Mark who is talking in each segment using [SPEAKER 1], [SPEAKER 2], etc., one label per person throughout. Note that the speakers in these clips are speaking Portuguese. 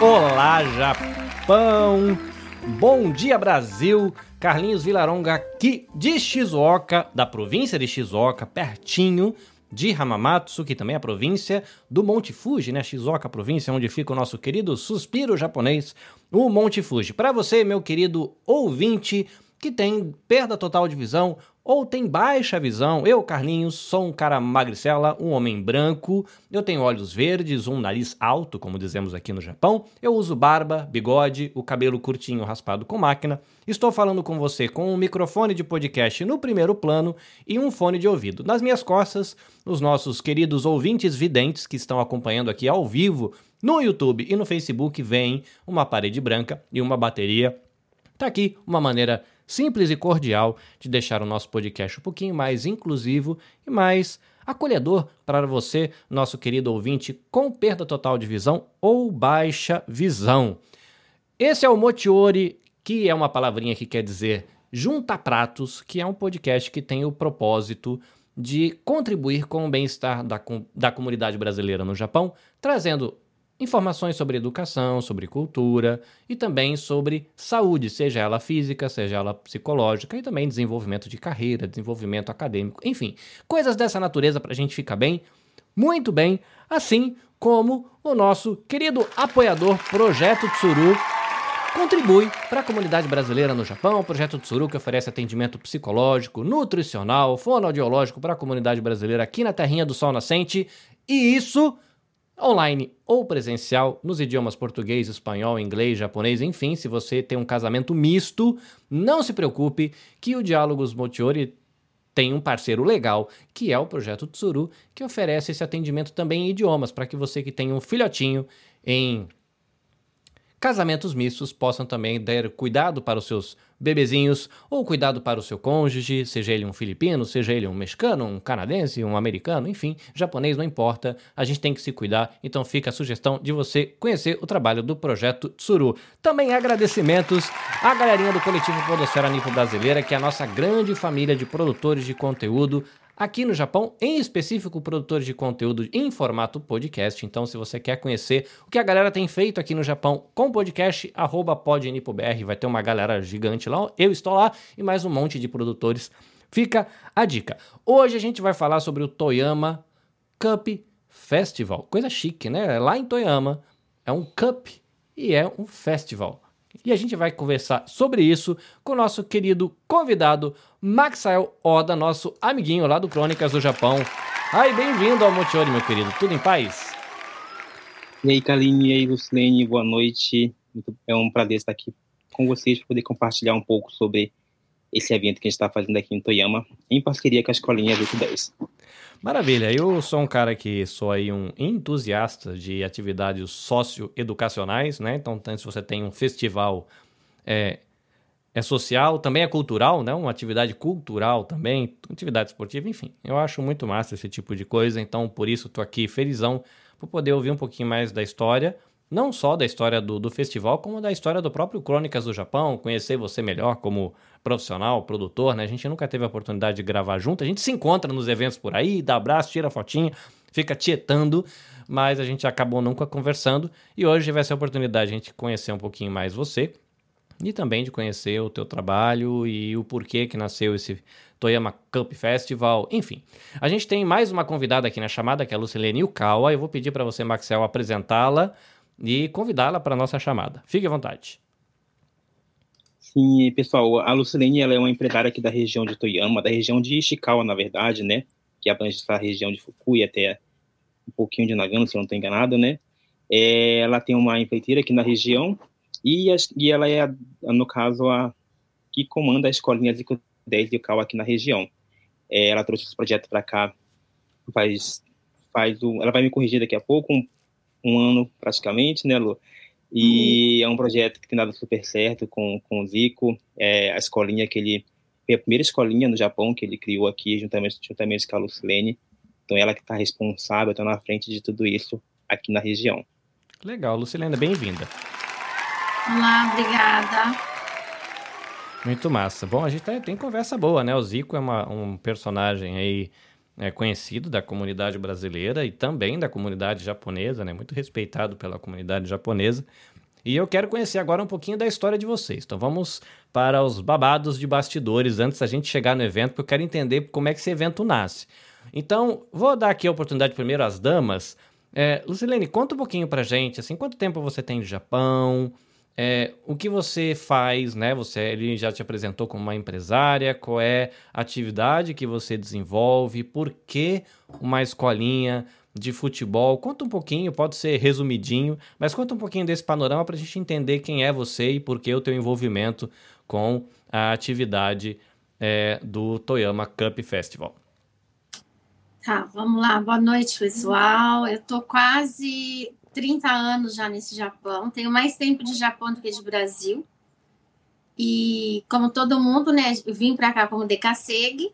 [SPEAKER 1] Olá, Japão! Bom dia, Brasil! Carlinhos Vilaronga aqui de Shizuoka, da província de Shizuoka, pertinho de Hamamatsu, que também é a província do Monte Fuji, né? Shizuoka, província onde fica o nosso querido suspiro japonês, o Monte Fuji. Para você, meu querido ouvinte, que tem perda total de visão ou tem baixa visão. Eu, Carlinhos, sou um cara magricela, um homem branco, eu tenho olhos verdes, um nariz alto, como dizemos aqui no Japão, eu uso barba, bigode, o cabelo curtinho raspado com máquina. Estou falando com você com um microfone de podcast no primeiro plano e um fone de ouvido. Nas minhas costas, os nossos queridos ouvintes videntes que estão acompanhando aqui ao vivo no YouTube e no Facebook veem uma parede branca e uma bateria. Tá aqui uma maneira simples e cordial de deixar o nosso podcast um pouquinho mais inclusivo e mais acolhedor para você, nosso querido ouvinte, com perda total de visão ou baixa visão. Esse é o Motiori, que é uma palavrinha que quer dizer junta pratos, que é um podcast que tem o propósito de contribuir com o bem-estar da, da comunidade brasileira no Japão, trazendo informações sobre educação, sobre cultura e também sobre saúde, seja ela física, seja ela psicológica e também desenvolvimento de carreira, desenvolvimento acadêmico, enfim, coisas dessa natureza para a gente ficar bem, muito bem, assim como o nosso querido apoiador Projeto Tsuru contribui para a comunidade brasileira no Japão. O Projeto Tsuru que oferece atendimento psicológico, nutricional, fonoaudiológico para a comunidade brasileira aqui na terrinha do Sol Nascente. E isso online ou presencial, nos idiomas português, espanhol, inglês, japonês, enfim, se você tem um casamento misto, não se preocupe que o Diálogos Motiori tem um parceiro legal, que é o Projeto Tsuru, que oferece esse atendimento também em idiomas, para que você que tem um filhotinho em casamentos mistos possam também dar cuidado para os seus bebezinhos ou cuidado para o seu cônjuge, seja ele um filipino, seja ele um mexicano, um canadense, um americano, enfim, japonês, não importa, a gente tem que se cuidar, então fica a sugestão de você conhecer o trabalho do projeto Tsuru. Também agradecimentos à galerinha do coletivo Podosfera Nipo Brasileira, que é a nossa grande família de produtores de conteúdo, aqui no Japão, em específico produtores de conteúdo em formato podcast. Então, se você quer conhecer o que a galera tem feito aqui no Japão com podcast, arroba podnipobr, vai ter uma galera gigante lá, eu estou lá e mais um monte de produtores. Fica a dica. Hoje a gente vai falar sobre o Toyama Cup Festival. Coisa chique, né? Lá em Toyama é um cup e é um festival. E a gente vai conversar sobre isso com o nosso querido convidado Maxael Oda, nosso amiguinho lá do Crônicas do Japão. Ai, bem-vindo ao Motiori, meu querido. Tudo em paz?
[SPEAKER 2] E aí, Kaline, e aí, Lucilene, boa noite. É um prazer estar aqui com vocês para poder compartilhar um pouco sobre esse evento que a gente está fazendo aqui em Toyama, em parceria com a Escolinha 810.
[SPEAKER 1] Maravilha, eu sou um cara que sou aí um entusiasta de atividades socioeducacionais, né? Então, se você tem um festival é, é social, também é cultural, né? Uma atividade cultural também, atividade esportiva, enfim. Eu acho muito massa esse tipo de coisa, então por isso estou aqui felizão por poder ouvir um pouquinho mais da história não só da história do, do festival, como da história do próprio Crônicas do Japão, conhecer você melhor como profissional, produtor, né? A gente nunca teve a oportunidade de gravar junto, a gente se encontra nos eventos por aí, dá abraço, tira fotinha, fica tietando, mas a gente acabou nunca conversando e hoje vai ser a oportunidade de a gente conhecer um pouquinho mais você e também de conhecer o teu trabalho e o porquê que nasceu esse Toyama Cup Festival, enfim. A gente tem mais uma convidada aqui na chamada, que é a Lucilene Ukawa, eu vou pedir para você, Maxel, apresentá-la e convidá-la para a nossa chamada. Fique à vontade.
[SPEAKER 2] Sim, pessoal, a Lucilene ela é uma empresária aqui da região de Toyama, da região de Ishikawa, na verdade, né? Que abrange essa região de Fukui até um pouquinho de Nagano, se eu não estou enganado, né? É, ela tem uma empreiteira aqui na região e, e ela é, no caso, a que comanda a escolinha de 10 de Cal aqui na região. É, ela trouxe esse projeto para cá faz, faz o, ela vai me corrigir daqui a pouco, um um ano praticamente, né, Lu? E uhum. é um projeto que tem dado super certo com, com o Zico, é a escolinha que ele, foi a primeira escolinha no Japão que ele criou aqui, juntamente, juntamente com a Lucilene. Então, ela que está responsável, está na frente de tudo isso aqui na região.
[SPEAKER 1] Legal, Lucilene, bem-vinda.
[SPEAKER 3] Olá, obrigada.
[SPEAKER 1] Muito massa. Bom, a gente tem, tem conversa boa, né? O Zico é uma, um personagem aí é, conhecido da comunidade brasileira e também da comunidade japonesa, né? Muito respeitado pela comunidade japonesa. E eu quero conhecer agora um pouquinho da história de vocês. Então vamos para os babados de bastidores antes da gente chegar no evento, porque eu quero entender como é que esse evento nasce. Então, vou dar aqui a oportunidade primeiro às damas. É, Lucilene, conta um pouquinho pra gente, assim, quanto tempo você tem de Japão? É, o que você faz, né? Você ele já te apresentou como uma empresária, qual é a atividade que você desenvolve, por que uma escolinha de futebol? Conta um pouquinho, pode ser resumidinho, mas conta um pouquinho desse panorama para a gente entender quem é você e por que o teu envolvimento com a atividade é, do Toyama Cup Festival.
[SPEAKER 3] Tá, vamos lá. Boa noite, pessoal. Eu tô quase 30 anos já nesse Japão. Tenho mais tempo de Japão do que de Brasil. E como todo mundo, né, eu vim para cá como decassegue.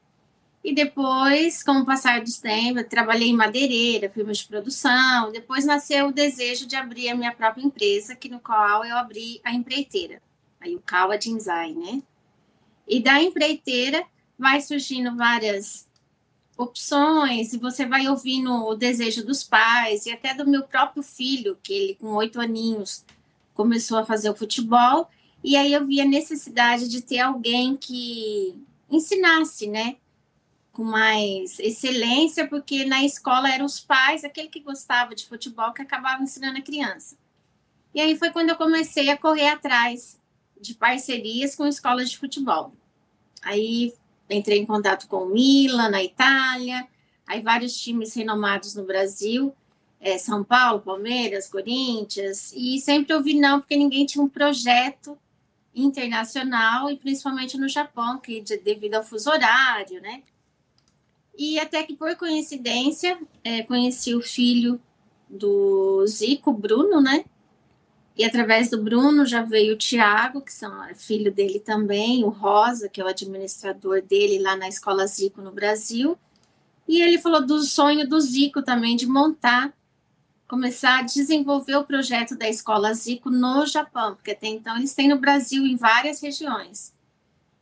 [SPEAKER 3] E depois, com o passar dos tempos, trabalhei em madeireira, filmes de produção. Depois nasceu o desejo de abrir a minha própria empresa, que no qual eu abri a empreiteira, aí o Kawa Jinzai, né? E da empreiteira vai surgindo várias opções e você vai ouvindo o desejo dos pais e até do meu próprio filho, que ele com oito aninhos começou a fazer o futebol e aí eu vi a necessidade de ter alguém que ensinasse, né, com mais excelência, porque na escola eram os pais, aquele que gostava de futebol, que acabava ensinando a criança. E aí foi quando eu comecei a correr atrás de parcerias com escolas de futebol. Aí entrei em contato com o Milan, na Itália, aí vários times renomados no Brasil, é, São Paulo, Palmeiras, Corinthians, e sempre ouvi não, porque ninguém tinha um projeto internacional, e principalmente no Japão, que de, devido ao fuso horário, né? E até que, por coincidência, é, conheci o filho do Zico, Bruno, né? E através do Bruno já veio o Tiago, que são é filho dele também, o Rosa, que é o administrador dele lá na Escola Zico no Brasil. E ele falou do sonho do Zico também de montar, começar a desenvolver o projeto da Escola Zico no Japão, porque até então eles têm no Brasil em várias regiões.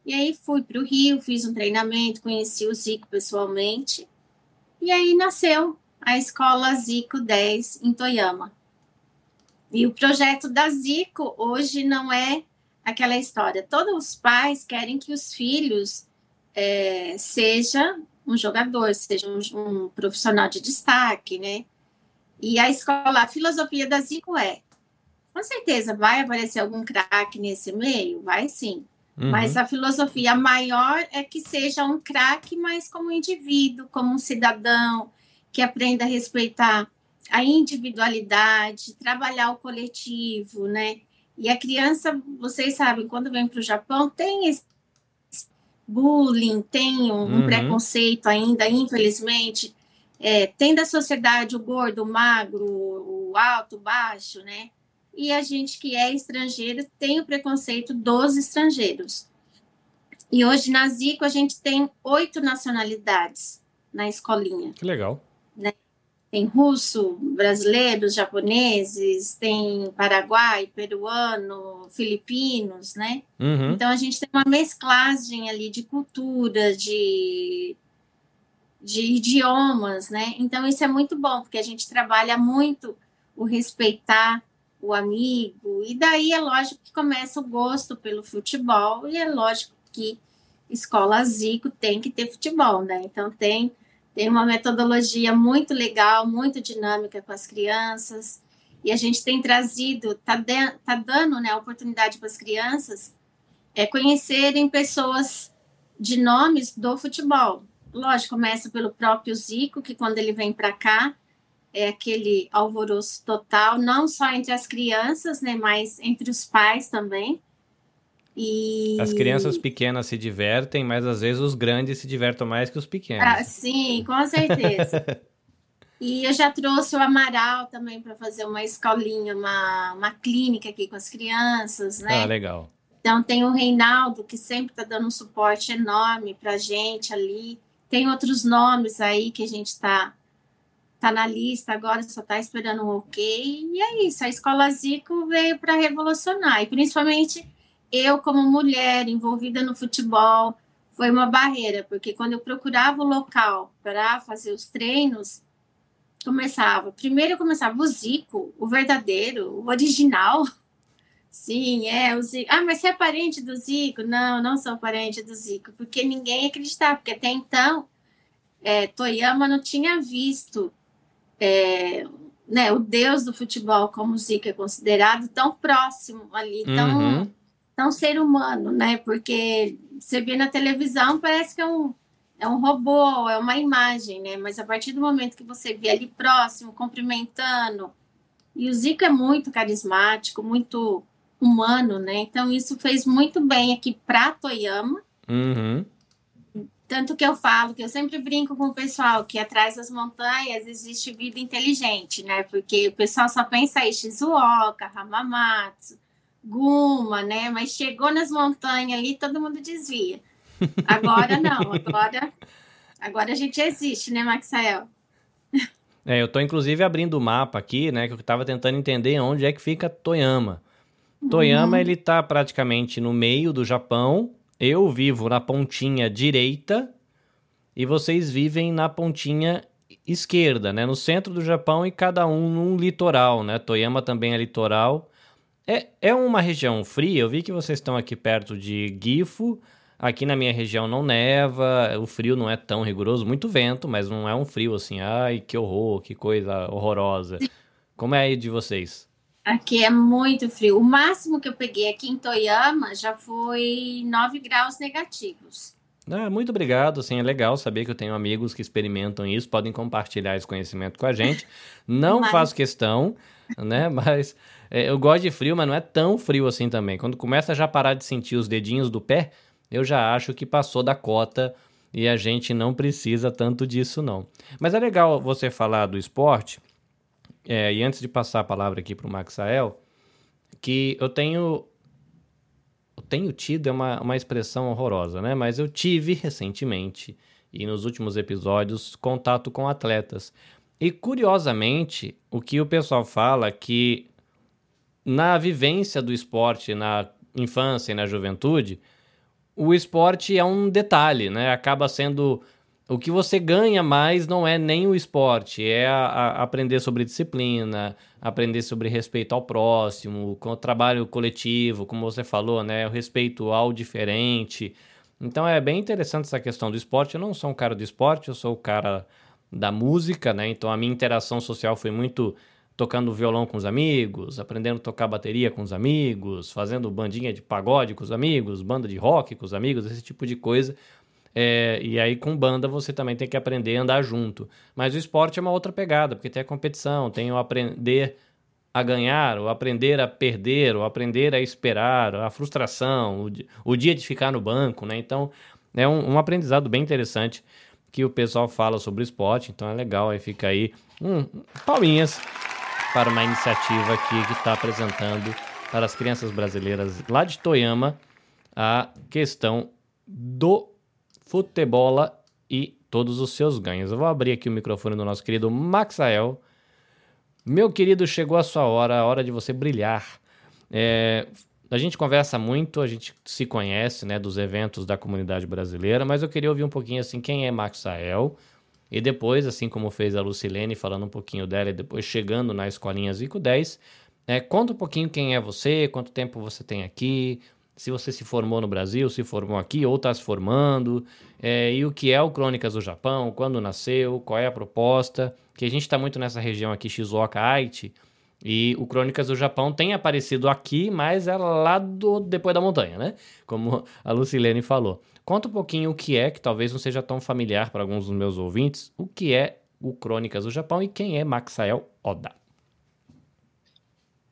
[SPEAKER 3] E aí fui para o Rio, fiz um treinamento, conheci o Zico pessoalmente. E aí nasceu a Escola Zico 10 em Toyama. E o projeto da Zico hoje não é aquela história. Todos os pais querem que os filhos é, seja um jogador, seja um, um, profissional de destaque, né? E a escola, a filosofia da Zico é, com certeza vai aparecer algum craque nesse meio, vai sim. Uhum. Mas a filosofia maior é que seja um craque, mas como indivíduo, como um cidadão que aprenda a respeitar a individualidade, trabalhar o coletivo, né? E a criança, vocês sabem, quando vem para o Japão, tem esse bullying, tem um, uhum. preconceito ainda, infelizmente. É, tem da sociedade o gordo, o magro, o alto, o baixo, né? E a gente que é estrangeiro tem o preconceito dos estrangeiros. E hoje na Zico a gente tem oito nacionalidades na escolinha.
[SPEAKER 1] Que legal.
[SPEAKER 3] Né? Tem russo, brasileiros, japoneses, tem paraguai, peruano, filipinos, né? Uhum. Então a gente tem uma mesclagem ali de cultura, de, de idiomas, né? Então isso é muito bom, porque a gente trabalha muito o respeitar o amigo, e daí é lógico que começa o gosto pelo futebol, e é lógico que escola Zico tem que ter futebol, né? Então tem tem uma metodologia muito legal, muito dinâmica com as crianças. E a gente tem trazido, está tá dando né, oportunidade para as crianças é, conhecerem pessoas de nomes do futebol. Lógico, começa pelo próprio Zico, que quando ele vem para cá, é aquele alvoroço total, não só entre as crianças, né, mas entre os pais também.
[SPEAKER 1] E... As crianças pequenas se divertem, mas às vezes os grandes se divertem mais que os pequenos.
[SPEAKER 3] Ah, sim, com certeza. e eu já trouxe o Amaral também para fazer uma escolinha, uma, uma clínica aqui com as crianças, né?
[SPEAKER 1] Ah, legal.
[SPEAKER 3] Então tem o Reinaldo, que sempre está dando um suporte enorme para a gente ali. Tem outros nomes aí que a gente está tá na lista agora, só está esperando um ok. E é isso, a Escola Zico veio para revolucionar, e principalmente eu, como mulher envolvida no futebol, foi uma barreira, porque quando eu procurava o local para fazer os treinos, começava. Primeiro começava o Zico, o verdadeiro, o original. Sim, é o Zico. Ah, mas você é parente do Zico? Não, não sou parente do Zico, porque ninguém acreditava, porque até então é, Toyama não tinha visto é, né, o deus do futebol, como o Zico é considerado, tão próximo ali, tão, uhum. Tão ser humano, né? Porque você vê na televisão, parece que é um, é um robô, é uma imagem, né? Mas a partir do momento que você vê ali próximo, cumprimentando, e o Zico é muito carismático, muito humano, né? Então isso fez muito bem aqui para Toyama.
[SPEAKER 1] Uhum.
[SPEAKER 3] Tanto que eu falo que eu sempre brinco com o pessoal que atrás das montanhas existe vida inteligente, né? Porque o pessoal só pensa em Shizuoka, Hamamatsu, Guma, né? Mas chegou nas montanhas ali, todo mundo desvia. Agora não, agora, agora a gente existe, né, Maxael?
[SPEAKER 1] É, eu tô inclusive abrindo o mapa aqui, né? Que eu tava tentando entender onde é que fica Toyama. Toyama, uhum. ele tá praticamente no meio do Japão, eu vivo na pontinha direita e vocês vivem na pontinha esquerda, né? No centro do Japão e cada um num litoral, né? Toyama também é litoral. É, é uma região fria. Eu vi que vocês estão aqui perto de Gifu. Aqui na minha região não neva, o frio não é tão rigoroso, muito vento, mas não é um frio assim, ai, que horror, que coisa horrorosa. Como é aí de vocês?
[SPEAKER 3] Aqui é muito frio. O máximo que eu peguei aqui em Toyama já foi 9 graus negativos.
[SPEAKER 1] Ah, muito obrigado, assim, é legal saber que eu tenho amigos que experimentam isso, podem compartilhar esse conhecimento com a gente. Não mas... faço questão, né, mas eu gosto de frio, mas não é tão frio assim também. Quando começa a já parar de sentir os dedinhos do pé, eu já acho que passou da cota e a gente não precisa tanto disso não. Mas é legal você falar do esporte, é, e antes de passar a palavra aqui para o Maxael, que eu tenho. Eu tenho tido é uma, uma expressão horrorosa, né? Mas eu tive recentemente e nos últimos episódios contato com atletas. E curiosamente, o que o pessoal fala é que na vivência do esporte na infância e na juventude, o esporte é um detalhe, né? Acaba sendo o que você ganha mais não é nem o esporte, é a, a aprender sobre disciplina, aprender sobre respeito ao próximo, com o trabalho coletivo, como você falou, né? O respeito ao diferente. Então é bem interessante essa questão do esporte. Eu não sou um cara do esporte, eu sou o cara da música, né? Então a minha interação social foi muito tocando violão com os amigos, aprendendo a tocar bateria com os amigos, fazendo bandinha de pagode com os amigos, banda de rock com os amigos, esse tipo de coisa. É, e aí com banda você também tem que aprender a andar junto. Mas o esporte é uma outra pegada, porque tem a competição, tem o aprender a ganhar, o aprender a perder, o aprender a esperar, a frustração, o, o dia de ficar no banco, né? Então é um, um, aprendizado bem interessante que o pessoal fala sobre esporte, então é legal, aí fica aí um, palminhas para uma iniciativa aqui que está apresentando para as crianças brasileiras lá de Toyama a questão do futebola e todos os seus ganhos. Eu vou abrir aqui o microfone do nosso querido Maxael. Meu querido, chegou a sua hora, a hora de você brilhar. É, a gente conversa muito, a gente se conhece, né, dos eventos da comunidade brasileira, mas eu queria ouvir um pouquinho assim quem é Maxael e depois, assim como fez a Lucilene falando um pouquinho dela e depois chegando na escolinha Zico 10, é, conta um pouquinho quem é você, quanto tempo você tem aqui, se você se formou no Brasil, se formou aqui ou está se formando, é, e o que é o Crônicas do Japão, quando nasceu, qual é a proposta, que a gente está muito nessa região aqui, Shizuoka, Aichi, e o Crônicas do Japão tem aparecido aqui, mas é lá do, depois da montanha, né? Como a Lucilene falou. Conta um pouquinho o que é, que talvez não seja tão familiar para alguns dos meus ouvintes, o que é o Crônicas do Japão e quem é Maxael Oda.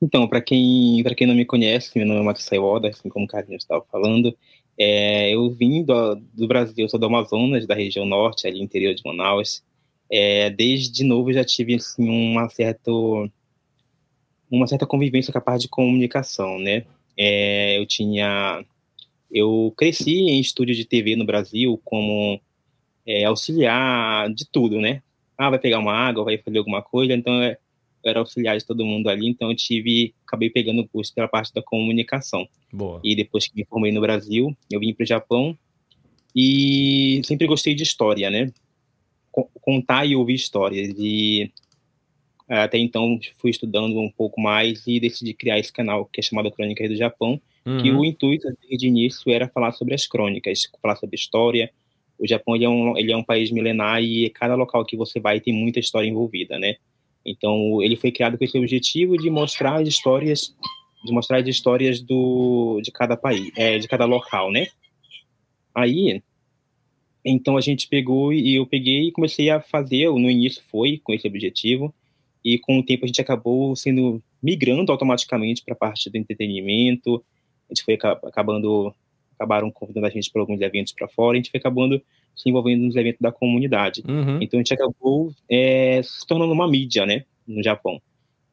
[SPEAKER 2] Então, para quem, quem não me conhece, meu nome é Matheus Oda, assim como o Carlinhos estava falando, é, eu vim do, do, Brasil, sou do Amazonas, da região norte, ali interior de Manaus. É, desde novo já tive assim, uma, certa, uma certa convivência com a parte de comunicação, né? É, eu tinha... Eu cresci em estúdio de TV no Brasil como é, auxiliar de tudo, né? Ah, vai pegar uma água, vai fazer alguma coisa, então é, eu era auxiliar de todo mundo ali, então eu tive, acabei pegando o curso pela parte da comunicação.
[SPEAKER 1] Boa.
[SPEAKER 2] E depois que me formei no Brasil, eu vim para o Japão E sempre gostei de história, né? Contar e ouvir histórias. E até então fui estudando um pouco mais e decidi criar esse canal que é chamado Crônicas do Japão, uhum. que o intuito desde o início era falar sobre as crônicas, falar sobre história. O Japão ele é, um, ele é um país milenar e cada local que você vai tem muita história envolvida, né? Então ele foi criado com esse objetivo de mostrar as histórias, de mostrar as histórias do de cada país, é, de cada local, né? Aí então a gente pegou e eu peguei e comecei a fazer, no início foi com esse objetivo, e com o tempo a gente acabou sendo migrando automaticamente para a parte do entretenimento, a gente foi acabando, acabaram convidando a gente para alguns eventos para fora, a gente foi acabando se envolvendo nos eventos da comunidade. Uhum. Então a gente acabou é, se tornando uma mídia, né, no Japão.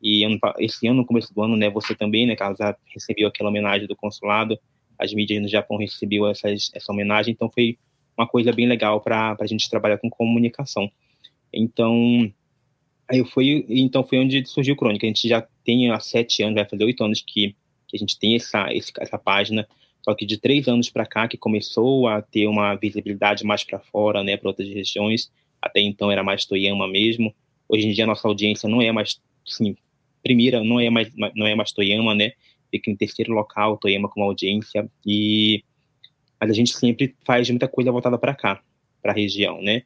[SPEAKER 2] E ano, esse ano, no começo do ano, né, você também, né, Carlos, recebeu aquela homenagem do consulado, as mídias no Japão recebeu essas, essa homenagem, então foi uma coisa bem legal para a gente trabalhar com comunicação. Então, Aí então foi onde surgiu o Crônica. A gente já tem há sete anos, vai fazer oito anos que, que a gente tem essa, essa página. Só que de três anos para cá que começou a ter uma visibilidade mais para fora, né, para outras regiões. Até então era mais Toyama mesmo. Hoje em dia a nossa audiência não é mais, sim, primeira não é mais não é mais Toyama, né? Fica em terceiro local Toyama como audiência e mas a gente sempre faz muita coisa voltada para cá, para a região, né?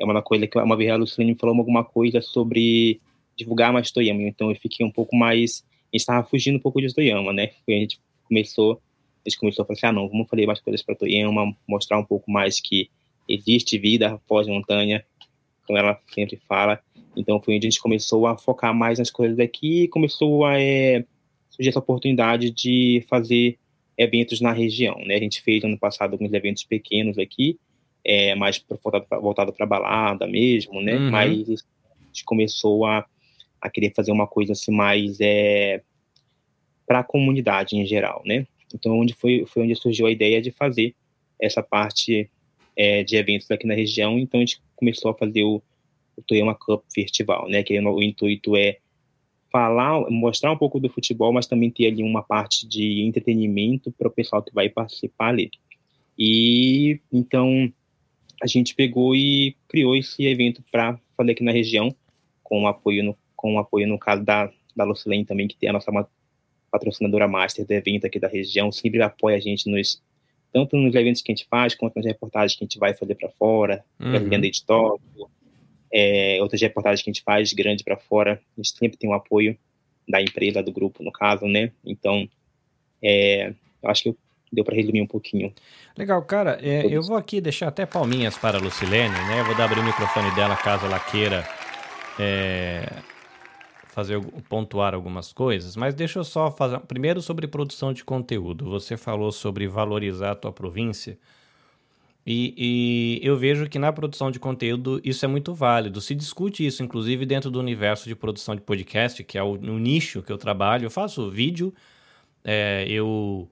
[SPEAKER 2] É uma coisa que uma vez a Lucilene falou alguma coisa sobre divulgar mais Toyama, então eu fiquei um pouco mais, a gente estava fugindo um pouco de Toyama, né? a gente começou, a gente começou a falar assim, ah não, vamos fazer mais coisas para Toyama, mostrar um pouco mais que existe vida após montanha, como ela sempre fala. Então foi onde a gente começou a focar mais nas coisas daqui e começou a é, surgir essa oportunidade de fazer eventos na região, né? A gente fez ano passado alguns eventos pequenos aqui, é, mais voltado para balada mesmo, né? Uhum. Mas a gente começou a, a querer fazer uma coisa assim mais é, para a comunidade em geral, né? Então, onde foi, foi onde surgiu a ideia de fazer essa parte é, de eventos aqui na região. Então, a gente começou a fazer o, o Toyama Cup Festival, né? Que o intuito é falar, mostrar um pouco do futebol, mas também ter ali uma parte de entretenimento para o pessoal que vai participar ali. E então a gente pegou e criou esse evento para fazer aqui na região, com apoio no, com apoio no caso da, da Lucilene também, que tem a nossa patrocinadora master do evento aqui da região, sempre apoia a gente nos tanto nos eventos que a gente faz, quanto nas reportagens que a gente vai fazer para fora, uhum. Brasília de Tóquio, é, outras reportagens que a gente faz grande para fora, a gente sempre tem o um apoio da empresa, do grupo, no caso, né? Então, é, eu acho que eu deu para resumir um pouquinho.
[SPEAKER 1] Legal, cara. É, eu vou aqui deixar até palminhas para a Lucilene, né? Eu vou dar abrir o microfone dela caso ela queira é, fazer pontuar algumas coisas, mas deixa eu só fazer primeiro sobre produção de conteúdo. Você falou sobre valorizar a tua província. E, e, eu vejo que na produção de conteúdo isso é muito válido. Se discute isso, inclusive, dentro do universo de produção de podcast, que é o, no nicho que eu trabalho. Eu faço vídeo, é, eu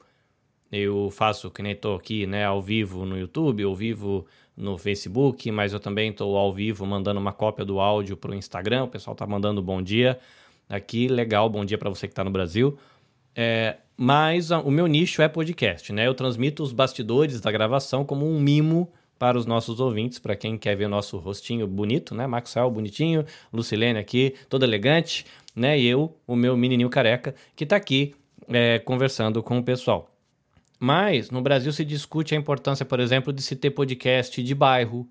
[SPEAKER 1] eu faço, que nem estou aqui, né, ao vivo no YouTube, ao vivo no Facebook, mas eu também estou ao vivo mandando uma cópia do áudio para o Instagram. O pessoal está mandando bom dia aqui, legal, bom dia para você que está no Brasil. É, mas a, o meu nicho é podcast, né? Eu transmito os bastidores da gravação como um mimo para os nossos ouvintes, para quem quer ver nosso rostinho bonito, né? Maxwell bonitinho, Lucilene aqui, todo elegante, né? E eu, o meu menininho careca, que está aqui é, conversando com o pessoal. Mas no Brasil se discute a importância, por exemplo, de se ter podcast de bairro,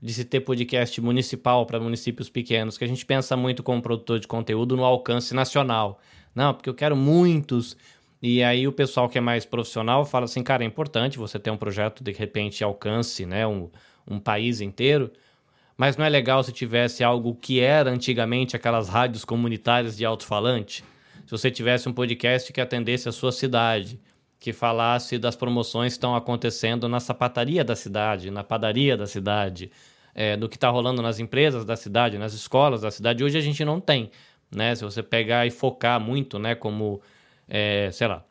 [SPEAKER 1] de se ter podcast municipal para municípios pequenos, que a gente pensa muito como produtor de conteúdo no alcance nacional. Não, porque eu quero muitos. E aí o pessoal que é mais profissional fala assim, cara, é importante você ter um projeto de repente alcance, né, um, um país inteiro. Mas não é legal se tivesse algo que era antigamente aquelas rádios comunitárias de alto-falante? Se você tivesse um podcast que atendesse a sua cidade, que falasse das promoções que estão acontecendo na sapataria da cidade, na padaria da cidade, é, do que está rolando nas empresas da cidade, nas escolas da cidade. Hoje a gente não tem, né? Se você pegar e focar muito, né? Como, é, sei lá,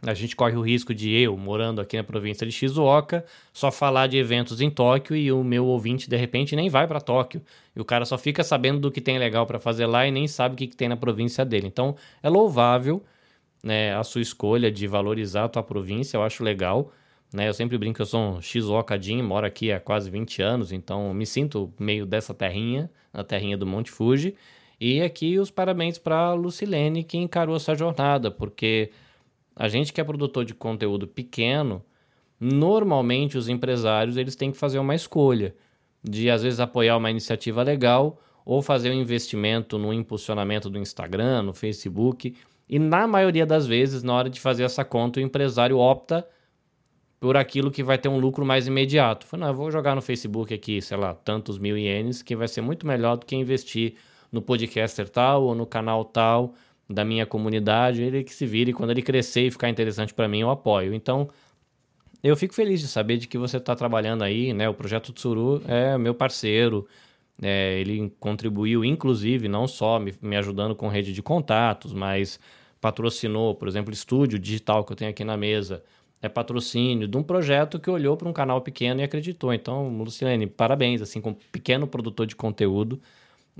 [SPEAKER 1] a gente corre o risco de eu, morando aqui na província de Shizuoka, só falar de eventos em Tóquio e o meu ouvinte, de repente, nem vai para Tóquio. E o cara só fica sabendo do que tem legal para fazer lá e nem sabe o que, que tem na província dele. Então, é louvável né, a sua escolha de valorizar a tua província, eu acho legal, Né? Eu sempre brinco que eu sou um Shizuoka-jin, moro aqui há quase 20 anos, então me sinto meio dessa terrinha, a terrinha do Monte Fuji. E aqui os parabéns para Lucilene que encarou essa jornada, porque a gente que é produtor de conteúdo pequeno, normalmente os empresários eles têm que fazer uma escolha de às vezes apoiar uma iniciativa legal ou fazer um investimento no impulsionamento do Instagram, no Facebook. E na maioria das vezes, na hora de fazer essa conta, o empresário opta por aquilo que vai ter um lucro mais imediato. Falei, não, eu vou jogar no Facebook aqui, sei lá, tantos mil ienes, que vai ser muito melhor do que investir no podcaster tal ou no canal tal da minha comunidade. Ele que se vire, quando ele crescer e ficar interessante para mim, eu apoio. Então, eu fico feliz de saber de que você está trabalhando aí, né? O Projeto Tsuru é meu parceiro, é, ele contribuiu, inclusive, não só me, me ajudando com rede de contatos, mas patrocinou, por exemplo, estúdio digital que eu tenho aqui na mesa é patrocínio de um projeto que olhou para um canal pequeno e acreditou. Então, Lucilene, parabéns, assim, como pequeno produtor de conteúdo,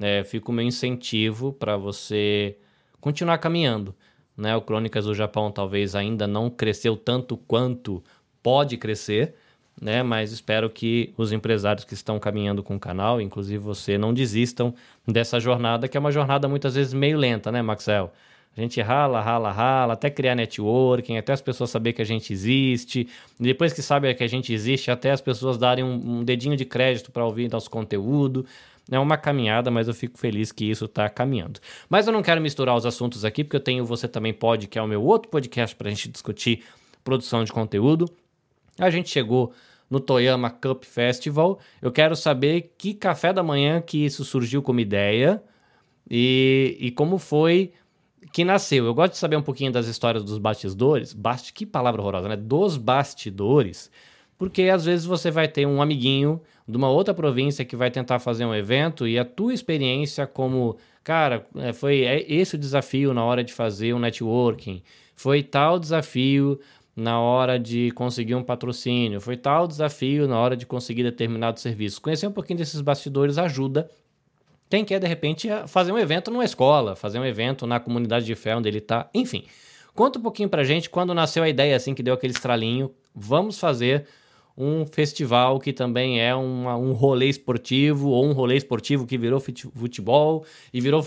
[SPEAKER 1] é, fica o meu incentivo para você continuar caminhando. Né? O Crônicas do Japão talvez ainda não cresceu tanto quanto pode crescer, né? mas espero que os empresários que estão caminhando com o canal, inclusive você, não desistam dessa jornada, que é uma jornada muitas vezes meio lenta, né, Maxel? A gente rala, rala, rala, até criar networking, até as pessoas saberem que a gente existe. Depois que sabem que a gente existe, até as pessoas darem um, um dedinho de crédito para ouvir nosso conteúdo. É uma caminhada, mas eu fico feliz que isso está caminhando. Mas eu não quero misturar os assuntos aqui, porque eu tenho Você Também Pode, que é o meu outro podcast para a gente discutir produção de conteúdo. A gente chegou no Toyama Cup Festival. Eu quero saber que café da manhã que isso surgiu como ideia e, e como foi que nasceu. Eu gosto de saber um pouquinho das histórias dos bastidores. Bast... Que palavra horrorosa, né? Dos bastidores. Porque às vezes você vai ter um amiguinho de uma outra província que vai tentar fazer um evento e a tua experiência como, cara, é, foi é esse o desafio na hora de fazer um networking, foi tal desafio na hora de conseguir um patrocínio, foi tal desafio na hora de conseguir determinado serviço. Conhecer um pouquinho desses bastidores ajuda quem quer, de repente, fazer um evento numa escola, fazer um evento na comunidade de fé onde ele está, enfim. Conta um pouquinho pra gente quando nasceu a ideia, assim, que deu aquele estralinho. Vamos fazer um festival que também é uma, um rolê esportivo, ou um rolê esportivo que virou futebol, e virou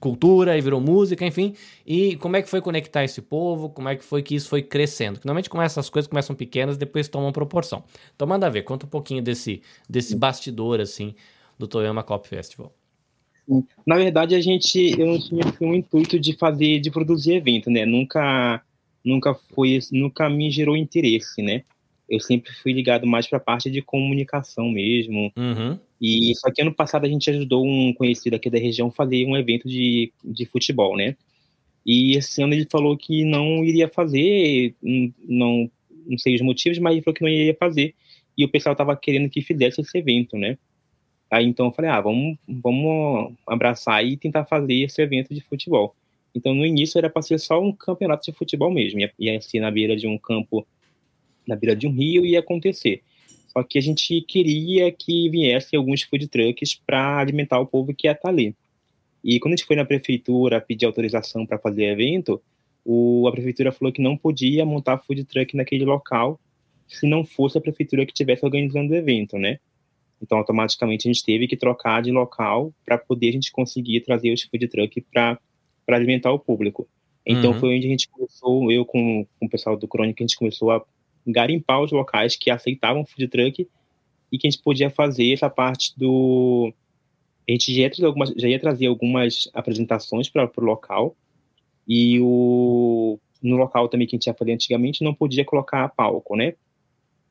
[SPEAKER 1] cultura, e virou música, enfim. E como é que foi conectar esse povo, como é que foi que isso foi crescendo? Normalmente começa, as coisas começam pequenas, depois tomam proporção. Então manda ver, conta um pouquinho desse, desse bastidor, assim, do Toyama Cop Festival.
[SPEAKER 2] Na verdade, a gente, eu não tinha assim, um intuito de fazer, de produzir evento, né? Nunca, nunca foi, nunca me gerou interesse, né? Eu sempre fui ligado mais para a parte de comunicação mesmo.
[SPEAKER 1] Uhum.
[SPEAKER 2] E só que ano passado a gente ajudou um conhecido aqui da região a fazer um evento de, de futebol, né? E esse ano ele falou que não iria fazer, não, não sei os motivos, mas ele falou que não iria fazer. E o pessoal estava querendo que fizesse esse evento, né? Aí então eu falei, ah, vamos, vamos abraçar e tentar fazer esse evento de futebol. Então no início era para ser só um campeonato de futebol mesmo, ia, ia ser na beira de um campo, na beira de um rio ia acontecer. Só que a gente queria que viessem alguns food trucks para alimentar o povo que ia estar tá ali. E quando a gente foi na prefeitura pedir autorização para fazer evento, o, a prefeitura falou que não podia montar food truck naquele local se não fosse a prefeitura que estivesse organizando o evento, né? Então, automaticamente, a gente teve que trocar de local para poder a gente conseguir trazer os food truck para alimentar o público. Então, uhum. foi onde a gente começou, eu com, com o pessoal do Crônica, a gente começou a garimpar os locais que aceitavam food truck e que a gente podia fazer essa parte do. A gente já ia trazer algumas, já ia trazer algumas apresentações para o local e o, no local também que a gente ia fazer antigamente não podia colocar palco, né?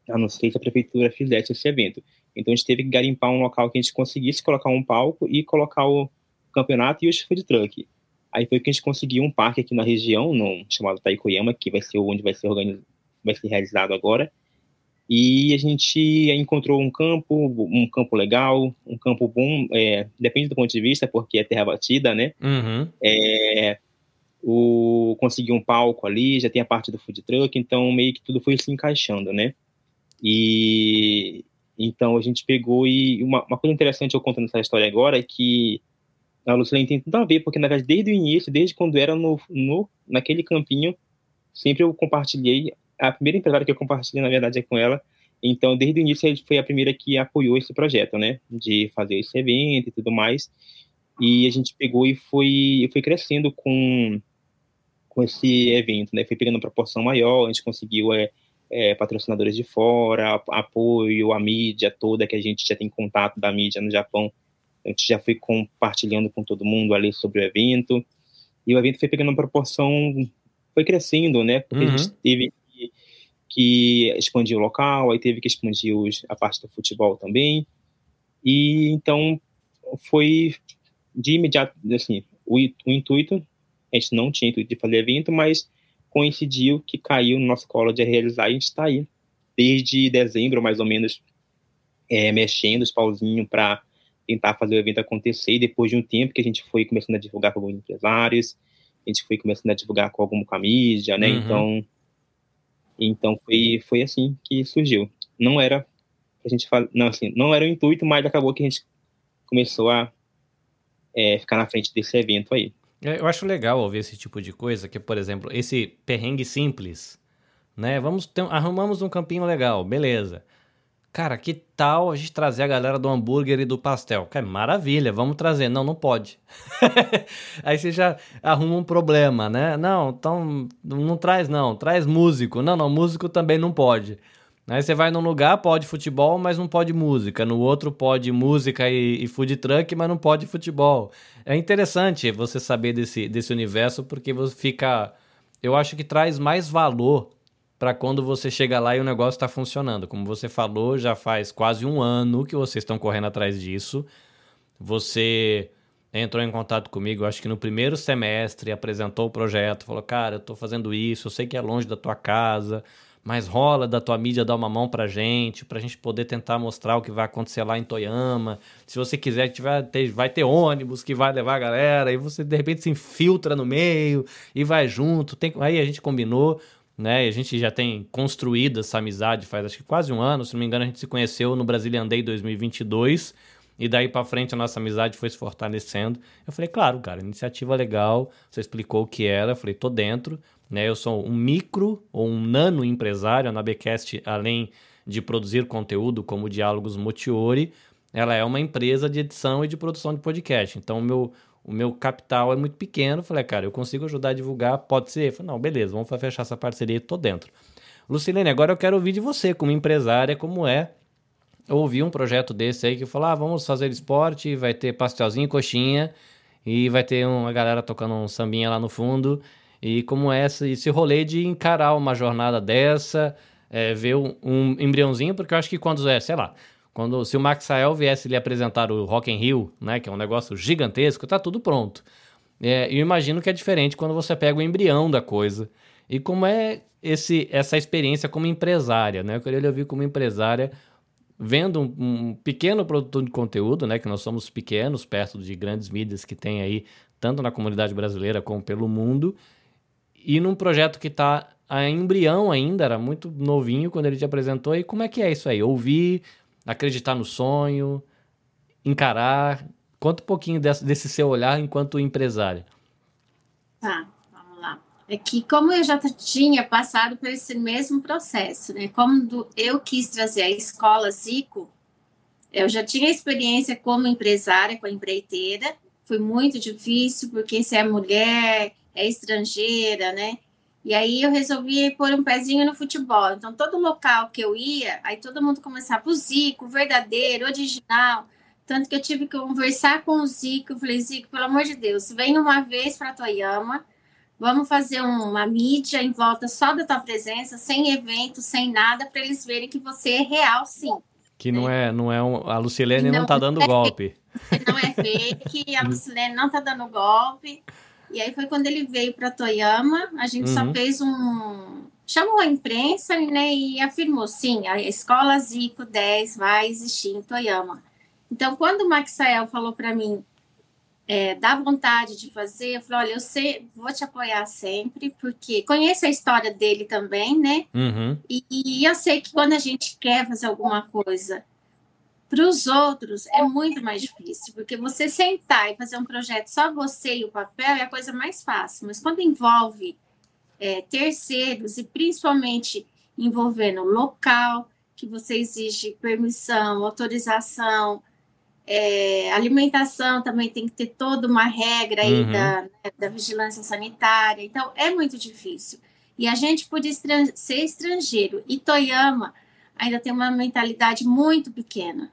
[SPEAKER 2] A não ser que a prefeitura fizesse esse evento. Então a gente teve que garimpar um local que a gente conseguisse colocar um palco e colocar o campeonato e os food truck. Aí foi que a gente conseguiu um parque aqui na região, no, chamado Taikoyama, que vai ser onde vai ser organizado, vai ser realizado agora. E a gente encontrou um campo, um campo legal, um campo bom, é, depende do ponto de vista, porque é terra batida, né?
[SPEAKER 1] Uhum.
[SPEAKER 2] É, o, conseguiu um palco ali, já tem a parte do food truck, então meio que tudo foi se encaixando, né? E, então a gente pegou e uma, uma coisa interessante eu contando essa história agora é que a Lucilene tem tudo a ver, porque na verdade desde o início, desde quando era no, no naquele campinho, sempre eu compartilhei a primeira empresária que eu compartilhei, na verdade, é com ela. Então, desde o início, foi a primeira que apoiou esse projeto, né? De fazer esse evento e tudo mais. E a gente pegou e foi, foi crescendo com, com esse evento, né? Foi pegando uma proporção maior, a gente conseguiu é, é, patrocinadores de fora, apoio, a mídia toda, que a gente já tem contato da mídia no Japão. A gente já foi compartilhando com todo mundo ali sobre o evento. E o evento foi pegando uma proporção, foi crescendo, né? Porque uhum. a gente uhum. teve que, que, expandir o local, aí teve que expandir os, a parte do futebol também. E então foi de imediato, assim, o, o intuito, a gente não tinha intuito de fazer evento, mas coincidiu que caiu no nosso colo de realizar e a gente está aí desde dezembro, mais ou menos, é, mexendo os pauzinhos para tentar fazer o evento acontecer. E depois de um tempo que a gente foi começando a divulgar com alguns empresários, a gente foi começando a divulgar com alguma com a mídia, né? Uhum. Então, então foi, foi assim que surgiu. Não era a gente não assim, não era o intuito, mas acabou que a gente começou a é, ficar na frente desse evento aí.
[SPEAKER 1] É, eu acho legal ouvir esse tipo de coisa, que por exemplo, esse perrengue simples, né? Vamos ter, arrumamos um campinho legal, beleza. Cara, que tal a gente trazer a galera do hambúrguer e do pastel? Cara, maravilha, vamos trazer. Não, não pode. Aí você já arruma um problema, né? Não, então não traz não, traz músico. Não, não, músico também não pode. Aí você vai num lugar, pode futebol, mas não pode música. No outro pode música e, e food truck, mas não pode futebol. É interessante você saber desse, desse universo, porque você fica. Eu acho que traz mais valor para quando você chega lá e o negócio está funcionando. Como você falou, já faz quase um ano que vocês estão correndo atrás disso. Você entrou em contato comigo, acho que no primeiro semestre, apresentou o projeto, falou: Cara, eu estou fazendo isso, eu sei que é longe da tua casa mas rola da tua mídia dar uma mão pra gente, pra gente poder tentar mostrar o que vai acontecer lá em Toyama. Se você quiser, tiver, ter, vai ter ônibus que vai levar a galera, e você de repente se infiltra no meio e vai junto. Tem, aí a gente combinou, né? A gente já tem construído essa amizade faz acho que quase um ano, se não me engano, a gente se conheceu no Brazilian Day 2022. E daí para frente a nossa amizade foi se fortalecendo. Eu falei, claro, cara, iniciativa legal. Você explicou o que era. Eu falei, tô dentro. Né? Eu sou um micro ou um nano empresário. A Nabecast, além de produzir conteúdo como Diálogos Motiori, ela é uma empresa de edição e de produção de podcast. Então, o meu, o meu capital é muito pequeno. Eu falei, cara, eu consigo ajudar a divulgar, pode ser? Falei, não, beleza, vamos fechar essa parceria e tô dentro. Lucilene, agora eu quero ouvir de você, como empresária, como é ouvir um projeto desse aí que fala, ah, vamos fazer esporte, vai ter pastelzinho, coxinha e vai ter uma galera tocando um sambinha lá no fundo e como é esse, esse rolê de encarar uma jornada dessa, é, ver um, um, embriãozinho, porque eu acho que quando é, sei lá, quando se o Maxael viesse lhe apresentar o Rock in Rio, né, que é um negócio gigantesco, tá tudo pronto. É, eu imagino que é diferente quando você pega o embrião da coisa. E como é esse, essa experiência como empresária, né? Eu queria lhe ouvir como empresária, vendo um, um, pequeno produtor de conteúdo, né? Que nós somos pequenos, perto de grandes mídias que tem aí, tanto na comunidade brasileira como pelo mundo, e num projeto que está a embrião ainda, era muito novinho quando ele te apresentou. E como é que é isso aí? Ouvir, acreditar no sonho, encarar. Conta um pouquinho desse, desse seu olhar enquanto empresária.
[SPEAKER 3] Tá, vamos lá. É que como eu já tinha passado por esse mesmo processo, né? Como eu quis trazer a escola Zico, eu já tinha experiência como empresária, com a empreiteira. Foi muito difícil, porque se é mulher, é estrangeira, né? E aí eu resolvi pôr um pezinho no futebol. Então, todo local que eu ia, aí todo mundo começava o Zico, verdadeiro, original. Tanto que eu tive que conversar com o Zico. Eu falei, Zico, pelo amor de Deus, vem uma vez para Toyama, vamos fazer uma mídia em volta só da tua presença, sem evento, sem nada, para eles verem que você é real, sim.
[SPEAKER 1] Que não é, não é um, a Lucilene não, não tá dando é golpe.
[SPEAKER 3] Não é fake, a Lucilene não tá dando golpe. E aí foi quando ele veio para Toyama, a gente uhum. só fez um. chamou a imprensa né, e afirmou: sim, a escola Zico 10 vai existir em Toyama. Então, quando o Maxael falou para mim, é, dá vontade de fazer, eu falei: olha, eu sei, vou te apoiar sempre, porque conheço a história dele também, né? Uhum. E, e eu sei que quando a gente quer fazer alguma coisa para os outros é muito mais difícil, porque você sentar e fazer um projeto só você e o papel é a coisa mais fácil, mas quando envolve é, terceiros e principalmente envolvendo local, que você exige permissão, autorização, é, alimentação também tem que ter toda uma regra aí uhum. da, né, da vigilância sanitária. Então, é muito difícil. E a gente, por estran ser estrangeiro, e Toyama ainda tem uma mentalidade muito pequena,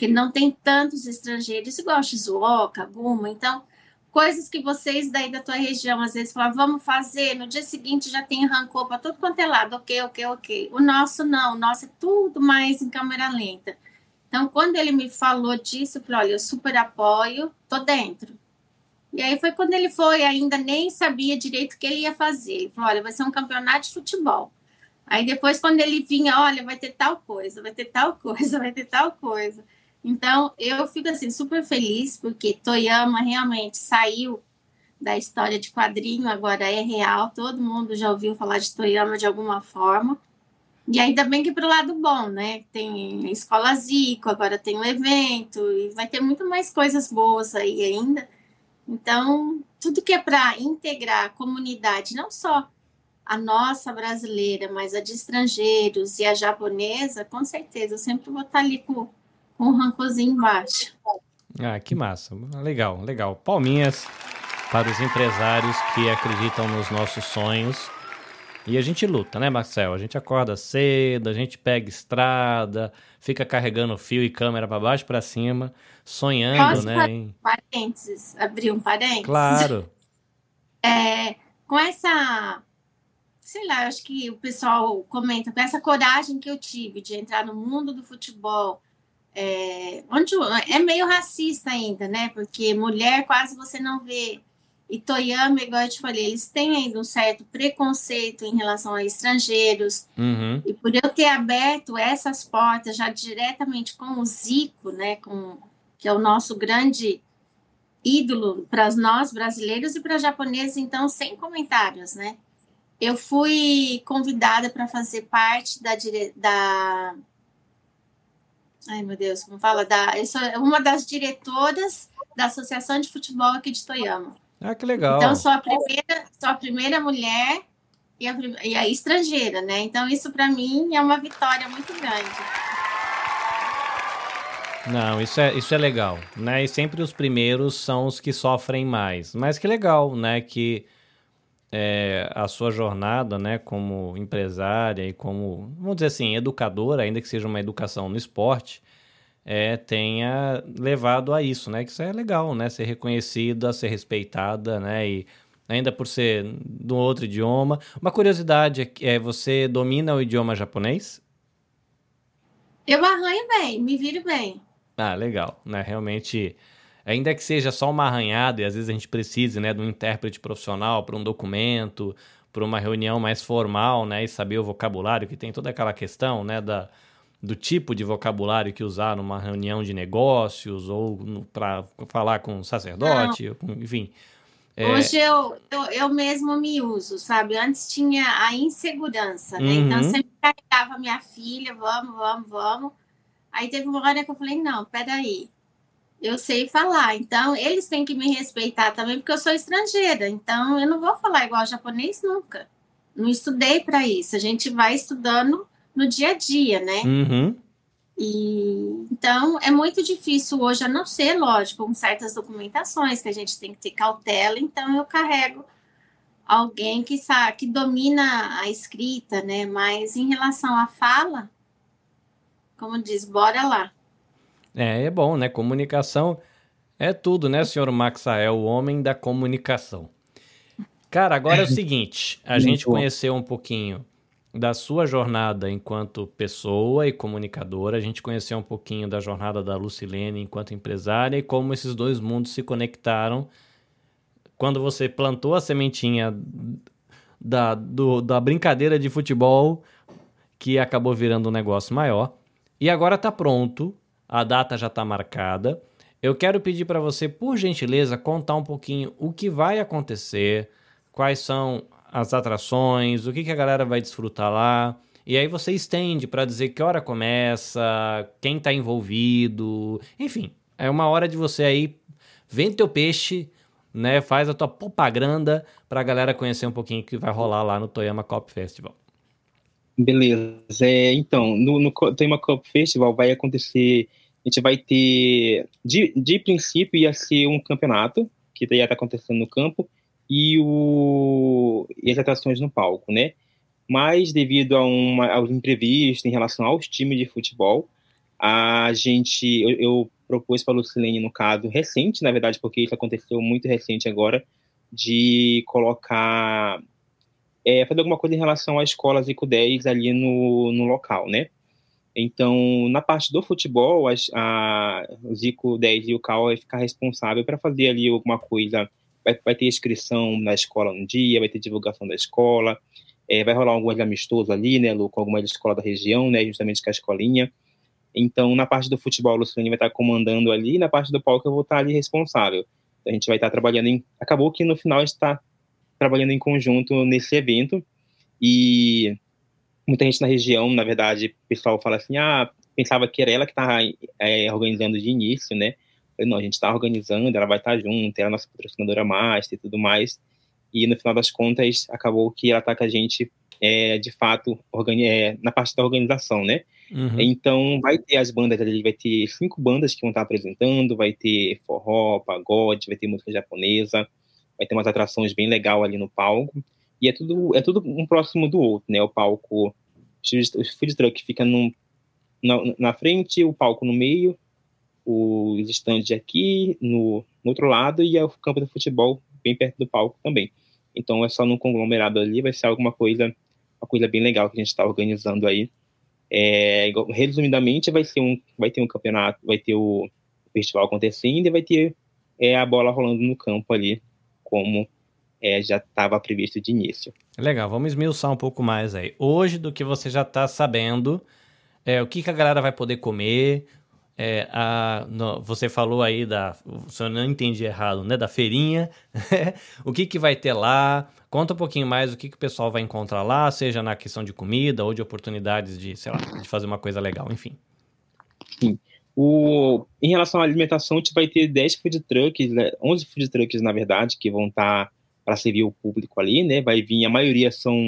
[SPEAKER 3] porque não tem tantos estrangeiros igual Shizuoka, Guma. Então, coisas que vocês daí da tua região às vezes falam, vamos fazer, no dia seguinte já tem rancor para tudo quanto é lado, ok, ok, ok. O nosso não, o nosso é tudo mais em câmera lenta. Então, quando ele me falou disso, eu falei, olha, eu super apoio, tô dentro. E aí foi quando ele foi, ainda nem sabia direito o que ele ia fazer. Ele falou, olha, vai ser um campeonato de futebol. Aí depois, quando ele vinha, olha, vai ter tal coisa, vai ter tal coisa, vai ter tal coisa. Então, eu fico assim, super feliz, porque Toyama realmente saiu da história de quadrinho, agora é real, todo mundo já ouviu falar de Toyama de alguma forma. E ainda bem que para o lado bom, né? Tem a Escola Zico, agora tem o evento, e vai ter muito mais coisas boas aí ainda. Então, tudo que é para integrar a comunidade, não só a nossa brasileira, mas a de estrangeiros e a japonesa, com certeza, eu sempre vou estar ali com, com um rancorzinho embaixo.
[SPEAKER 1] Ah, que massa. Legal, legal. Palminhas para os empresários que acreditam nos nossos sonhos e a gente luta, né, Marcel? A gente acorda cedo, a gente pega estrada, fica carregando fio e câmera para baixo para cima, sonhando, Posso né? Em...
[SPEAKER 3] Parênteses, abrir um parênteses.
[SPEAKER 1] Claro.
[SPEAKER 3] É, com essa, sei lá, acho que o pessoal comenta, com essa coragem que eu tive de entrar no mundo do futebol, é, onde é meio racista ainda, né? Porque mulher quase você não vê e Toyama, igual eu te falei, eles têm ainda um certo preconceito em relação a estrangeiros.
[SPEAKER 1] Uhum.
[SPEAKER 3] E por eu ter aberto essas portas já diretamente com o Zico, né, com, que é o nosso grande ídolo para nós brasileiros e para japoneses, então, sem comentários, né? Eu fui convidada para fazer parte da, da. Ai, meu Deus, como fala? Da... Eu sou uma das diretoras da Associação de Futebol aqui de Toyama.
[SPEAKER 1] Ah, que legal.
[SPEAKER 3] Então, sou a primeira, sou a primeira mulher e a, e a estrangeira, né? Então, isso para mim é uma vitória muito grande.
[SPEAKER 1] Não, isso é, isso é legal, né? E sempre os primeiros são os que sofrem mais. Mas que legal, né? Que é, a sua jornada, né, como empresária e como, vamos dizer assim, educadora, ainda que seja uma educação no esporte, é, tenha levado a isso, né? Que isso é legal, né? Ser reconhecida, ser respeitada, né? E ainda por ser de um outro idioma. Uma curiosidade é, é você domina o idioma japonês?
[SPEAKER 3] Eu arranho bem, me viro bem.
[SPEAKER 1] Ah, legal, né? Realmente, ainda que seja só uma arranhada e às vezes a gente precise, né, de um intérprete profissional para um documento, para uma reunião mais formal, né, e saber o vocabulário que tem toda aquela questão, né, da do tipo de vocabulário que usar numa reunião de negócios ou para falar com um sacerdote, com, enfim.
[SPEAKER 3] É... Hoje eu, eu, eu mesmo me uso, sabe? Antes tinha a insegurança, né? Então, uhum. Então sempre carregava minha filha, vamos, vamos, vamos. Aí teve uma hora que eu falei, não, peraí, eu sei falar, então eles têm que me respeitar também, porque eu sou estrangeira, então eu não vou falar igual japonês nunca. Não estudei para isso, a gente vai estudando no dia a dia, né?
[SPEAKER 1] Uhum.
[SPEAKER 3] E então é muito difícil hoje, a não ser, lógico, com certas documentações que a gente tem que ter cautela, então eu carrego alguém que sabe, que domina a escrita, né? Mas em relação à fala, como diz, bora lá.
[SPEAKER 1] É, é bom, né? Comunicação é tudo, né, senhor Maxael, o homem da comunicação. Cara, agora é o seguinte, a gente conheceu um pouquinho da sua jornada enquanto pessoa e comunicadora, a gente conheceu um pouquinho da jornada da Lucilene enquanto empresária e como esses dois mundos se conectaram quando você plantou a sementinha da, do, da brincadeira de futebol que acabou virando um negócio maior. E agora está pronto, a data já está marcada. Eu quero pedir para você, por gentileza, contar um pouquinho o que vai acontecer, quais são as atrações, o que, que a galera vai desfrutar lá. E aí você estende para dizer que hora começa, quem está envolvido, enfim, é uma hora de você aí vende teu peixe, né? Faz a tua propaganda para a galera conhecer um pouquinho o que vai rolar lá no Toyama Cop Festival.
[SPEAKER 2] Beleza. É, então, no, no Tema Cup Festival vai acontecer. A gente vai ter. De, de princípio, ia ser um campeonato, que ia estar acontecendo no campo, e, o, e as atrações no palco, né? Mas, devido a uma, aos imprevistos em relação aos times de futebol, a gente. Eu, eu propus para a Lucilene, no caso, recente, na verdade, porque isso aconteceu muito recente agora, de colocar é, fazer alguma coisa em relação às escolas ICO 10 ali no, no local, né? Então, na parte do futebol, as, a, o Zico 10 e o CAL vai ficar responsável para fazer ali alguma coisa. Vai, vai, ter inscrição na escola um dia, vai ter divulgação da escola, é, vai rolar alguns amistosos ali, né, Lu, com algumas escolas da região, né, justamente com a escolinha. Então, na parte do futebol, o Luciano vai estar comandando ali, na parte do palco eu vou estar ali responsável. Então, a gente vai estar trabalhando em. Acabou que no final a gente está trabalhando em conjunto nesse evento e muita gente na região, na verdade, o pessoal fala assim, ah, pensava que era ela que estava é, organizando de início, né? Falei, não, a gente está organizando, ela vai estar junto, ela é a nossa patrocinadora master e tudo mais. E no final das contas, acabou que ela está com a gente, é, de fato, é, na parte da organização, né? Uhum. Então, vai ter as bandas ali, vai ter cinco bandas que vão estar apresentando, vai ter forró, pagode, vai ter música japonesa, vai ter umas atrações bem legal ali no palco. E é tudo, é tudo um próximo do outro, né? O palco, o food truck fica num, na, na frente, o palco no meio, os estandes aqui no, no, outro lado e é o campo de futebol bem perto do palco também. Então é só num conglomerado ali, vai ser alguma coisa, uma coisa bem legal que a gente está organizando aí. É, resumidamente, vai ser um, vai ter um campeonato, vai ter o festival acontecendo e vai ter é, a bola rolando no campo ali como é, já estava previsto de início.
[SPEAKER 1] Legal, vamos esmiuçar um pouco mais aí. Hoje, do que você já está sabendo, é, o que, que a galera vai poder comer, é, a, no, você falou aí da, se eu não entendi errado, né, da feirinha, o que, que vai ter lá, conta um pouquinho mais o que, que o pessoal vai encontrar lá, seja na questão de comida ou de oportunidades de, sei lá, de fazer uma coisa legal, enfim.
[SPEAKER 2] Sim. O, em relação à alimentação, a gente vai ter 10 food trucks, né, 11 food trucks, na verdade, que vão estar tá para servir o público ali, né? Vai vir, a maioria são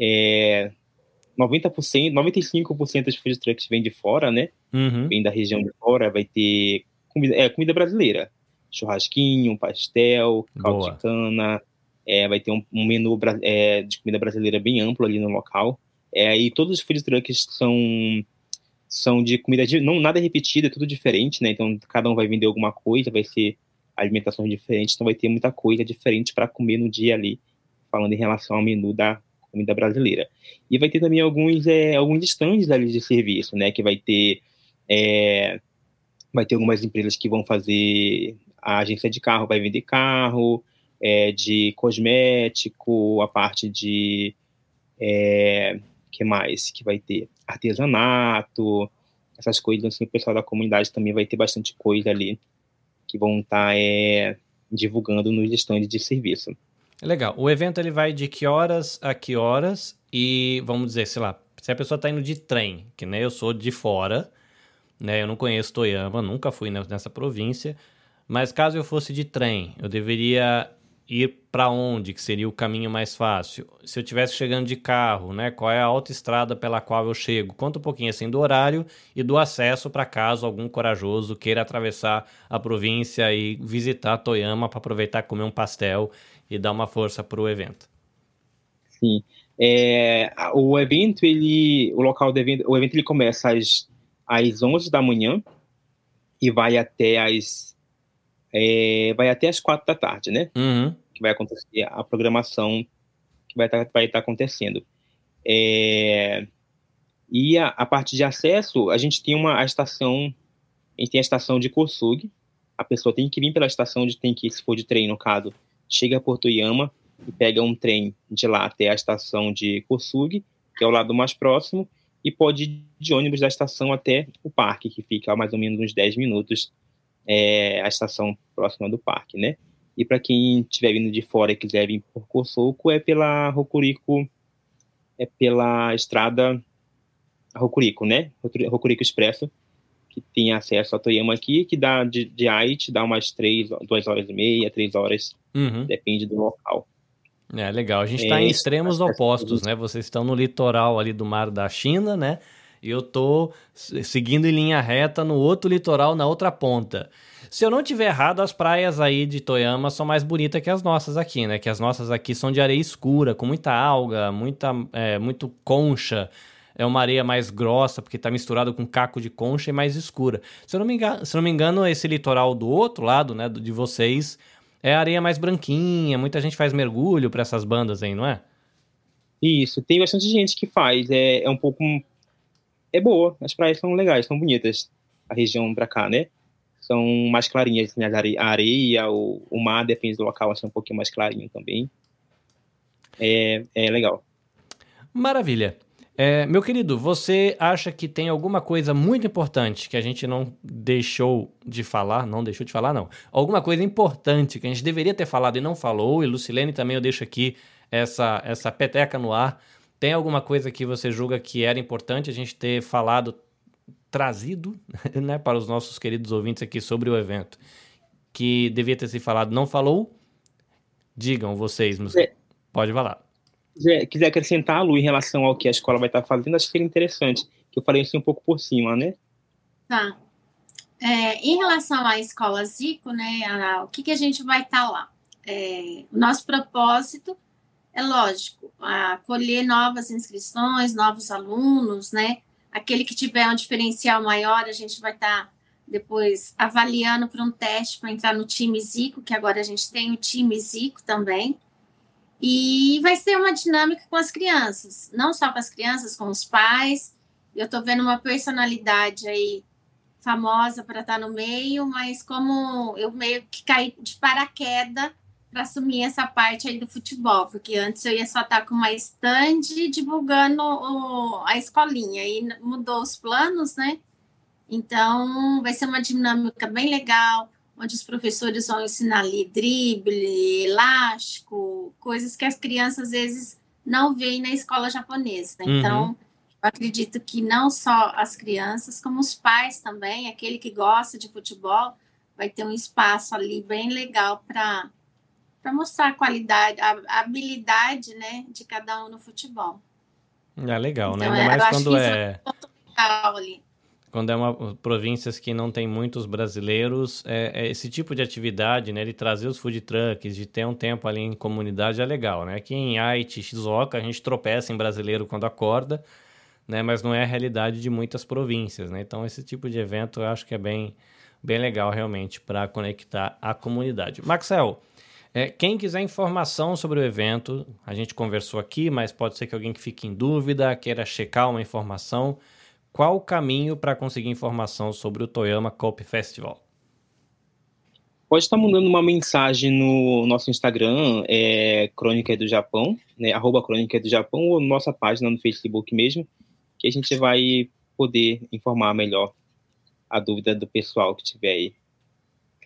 [SPEAKER 2] é, 90%, 95% dos food trucks vêm de fora, né? Uhum. Vem da região de fora, vai ter comida, é, comida brasileira. Churrasquinho, pastel, caldo de cana, é, vai ter um, um menu é, de comida brasileira bem amplo ali no local. É, e todos os food trucks são são de comida de, não nada repetida, é tudo diferente, né? Então cada um vai vender alguma coisa, vai ser alimentações diferentes, então vai ter muita coisa diferente para comer no dia ali, falando em relação ao menu da comida brasileira. E vai ter também alguns é, alguns stands ali de serviço, né? Que vai ter é, vai ter algumas empresas que vão fazer a agência de carro vai vender carro, é, de cosmético, a parte de é, que mais que vai ter? Artesanato, essas coisas, assim, o pessoal da comunidade também vai ter bastante coisa ali que vão estar tá, é, divulgando nos stands de serviço.
[SPEAKER 1] Legal. O evento ele vai de que horas a que horas e vamos dizer, sei lá, se a pessoa está indo de trem, que né, eu sou de fora, né, eu não conheço Toyama, nunca fui nessa província, mas caso eu fosse de trem, eu deveria ir para onde que seria o caminho mais fácil? Se eu estivesse chegando de carro, né? Qual é a autoestrada pela qual eu chego? Conta um pouquinho assim do horário e do acesso para caso algum corajoso queira atravessar a província e visitar Toyama para aproveitar comer um pastel e dar uma força para o evento.
[SPEAKER 2] Sim. É, o evento, ele, o local do evento, o evento ele começa às, às 11 da manhã e vai até às é, vai até as quatro da tarde, né? Uhum. Que vai acontecer a programação que vai estar tá, vai tá acontecendo. É, e a, a, parte de acesso, a gente tem uma a estação, a gente tem a estação de Kosug. A pessoa tem que vir pela estação de tem que, se for de trem, no caso, chega a Porto Yama e pega um trem de lá até a estação de Kosug, que é o lado mais próximo, e pode ir de ônibus da estação até o parque, que fica a mais ou menos uns 10 minutos é, a estação próxima do parque, né? E para quem estiver vindo de fora e quiser vir por Coçoco, é pela Rocurico, é pela estrada Rocurico, né? Rocurico Expresso, que tem acesso a Toyama aqui, que dá de, de Ait, dá umas três, duas horas e meia, três horas, uhum. depende do local.
[SPEAKER 1] É legal. A gente está é, em extremos opostos, né? Vocês estão no litoral ali do Mar da China, né? E eu tô seguindo em linha reta no outro litoral, na outra ponta. Se eu não tiver errado, as praias aí de Toyama são mais bonitas que as nossas aqui, né? Que as nossas aqui são de areia escura, com muita alga, muita, é, muito concha. É uma areia mais grossa, porque está misturado com caco de concha e mais escura. Se eu não me engano, se não me engano esse litoral do outro lado, né, de vocês, é areia mais branquinha. Muita gente faz mergulho para essas bandas aí, não é?
[SPEAKER 2] Isso, tem bastante gente que faz. É, é um pouco. É boa, as praias são legais, são bonitas. A região pra cá, né? são mais clarinhas, assim, a areia, o, o mar, depende do local, assim, um pouquinho mais clarinho também. É, é legal.
[SPEAKER 1] Maravilha. É, meu querido, você acha que tem alguma coisa muito importante que a gente não deixou de falar? Não deixou de falar, não. Alguma coisa importante que a gente deveria ter falado e não falou, e Lucilene também eu deixo aqui essa, essa peteca no ar. Tem alguma coisa que você julga que era importante a gente ter falado trazido né, para os nossos queridos ouvintes aqui sobre o evento, que devia ter se falado, não falou? Digam vocês, mas... é. pode falar.
[SPEAKER 2] Se quiser acrescentar, Lu, em relação ao que a escola vai estar fazendo, acho que seria interessante, que eu falei assim um pouco por cima, né?
[SPEAKER 3] Tá. É, em relação à escola Zico, né, a, o que, que a gente vai estar lá? É, o nosso propósito é lógico, acolher novas inscrições, novos alunos, né? Aquele que tiver um diferencial maior, a gente vai estar tá depois avaliando para um teste para entrar no time Zico, que agora a gente tem o time Zico também. E vai ser uma dinâmica com as crianças, não só com as crianças, com os pais. Eu estou vendo uma personalidade aí famosa para estar tá no meio, mas como eu meio que caí de paraquedas para assumir essa parte aí do futebol, porque antes eu ia só estar com uma stand divulgando o, a escolinha, e mudou os planos, né? Então, vai ser uma dinâmica bem legal, onde os professores vão ensinar ali drible, elástico, coisas que as crianças às vezes não veem na escola japonesa. Uhum. Então, eu acredito que não só as crianças, como os pais também, aquele que gosta de futebol, vai ter um espaço ali bem legal para para mostrar a qualidade, a, habilidade, né, de cada um no futebol.
[SPEAKER 1] É legal, né? então, né? Ainda é, mais quando é, é quando é uma províncias que não tem muitos brasileiros, é, é, esse tipo de atividade, né, de trazer os food trucks, de ter um tempo ali em comunidade é legal, né? Aqui em Haiti, Shizuoka, a gente tropeça em brasileiro quando acorda, né, mas não é a realidade de muitas províncias, né? Então esse tipo de evento eu acho que é bem bem legal realmente para conectar a comunidade. Maxel, é, quem quiser informação sobre o evento, a gente conversou aqui, mas pode ser que alguém que fique em dúvida, queira checar uma informação. Qual o caminho para conseguir informação sobre o Toyama Cup Festival?
[SPEAKER 2] Pode estar mandando uma mensagem no nosso Instagram, é, Crônica do Japão, né, arroba Crônica do Japão, ou nossa página no Facebook mesmo, que a gente vai poder informar melhor a dúvida do pessoal que tiver aí,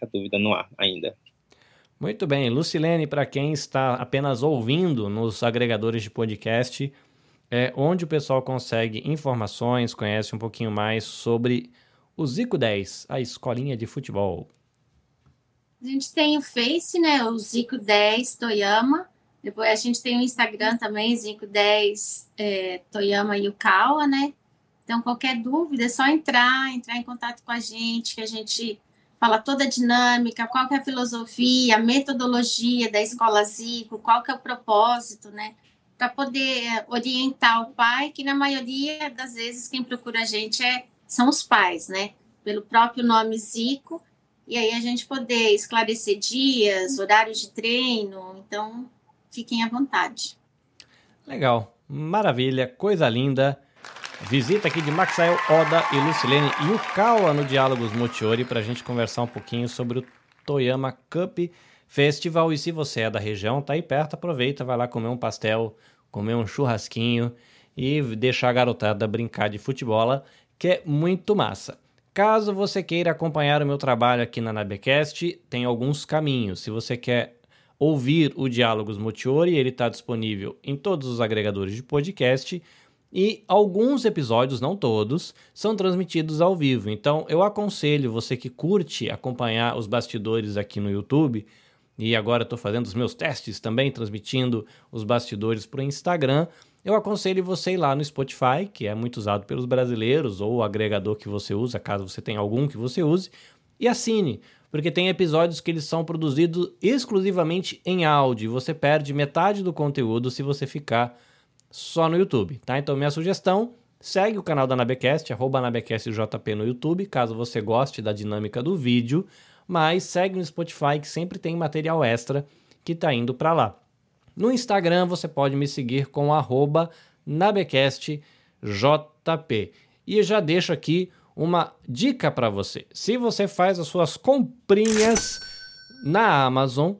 [SPEAKER 2] a dúvida no ar ainda.
[SPEAKER 1] Muito bem, Lucilene, para quem está apenas ouvindo nos agregadores de podcast, é onde o pessoal consegue informações, conhece um pouquinho mais sobre o Zico 10, a escolinha de futebol.
[SPEAKER 3] A gente tem o Face, né? O Zico 10 Toyama. Depois a gente tem o Instagram também, Zico 10 é, Toyama Yukawa, né? Então, qualquer dúvida é só entrar, entrar em contato com a gente, que a gente fala toda a dinâmica, qual que é a filosofia, a metodologia da escola Zico, qual que é o propósito, né? Para poder orientar o pai, que na maioria das vezes quem procura a gente é, são os pais, né? Pelo próprio nome Zico, e aí a gente poder esclarecer dias, horários de treino, então fiquem à vontade.
[SPEAKER 1] Legal, maravilha, coisa linda. Visita aqui de Maxael, Oda e Lucilene Yukawa no Diálogos Mochiori para a gente conversar um pouquinho sobre o Toyama Cup Festival. E se você é da região, tá aí perto, aproveita, vai lá comer um pastel, comer um churrasquinho e deixar a garotada brincar de futebol, que é muito massa. Caso você queira acompanhar o meu trabalho aqui na Nabecast, tem alguns caminhos. Se você quer ouvir o Diálogos Mochiori, ele está disponível em todos os agregadores de podcast e alguns episódios, não todos, são transmitidos ao vivo. Então eu aconselho você que curte acompanhar os bastidores aqui no YouTube e agora estou fazendo os meus testes também, transmitindo os bastidores para o Instagram, eu aconselho você ir lá no Spotify, que é muito usado pelos brasileiros, ou o agregador que você usa, caso você tenha algum que você use, e assine, porque tem episódios que eles são produzidos exclusivamente em áudio. Você perde metade do conteúdo se você ficar só no YouTube, tá? Então minha sugestão, segue o canal da Nabecast, arroba NabecastJP no YouTube, caso você goste da dinâmica do vídeo, mas segue no Spotify que sempre tem material extra que tá indo para lá. No Instagram você pode me seguir com arroba NabecastJP. E já deixo aqui uma dica para você. Se você faz as suas comprinhas na Amazon,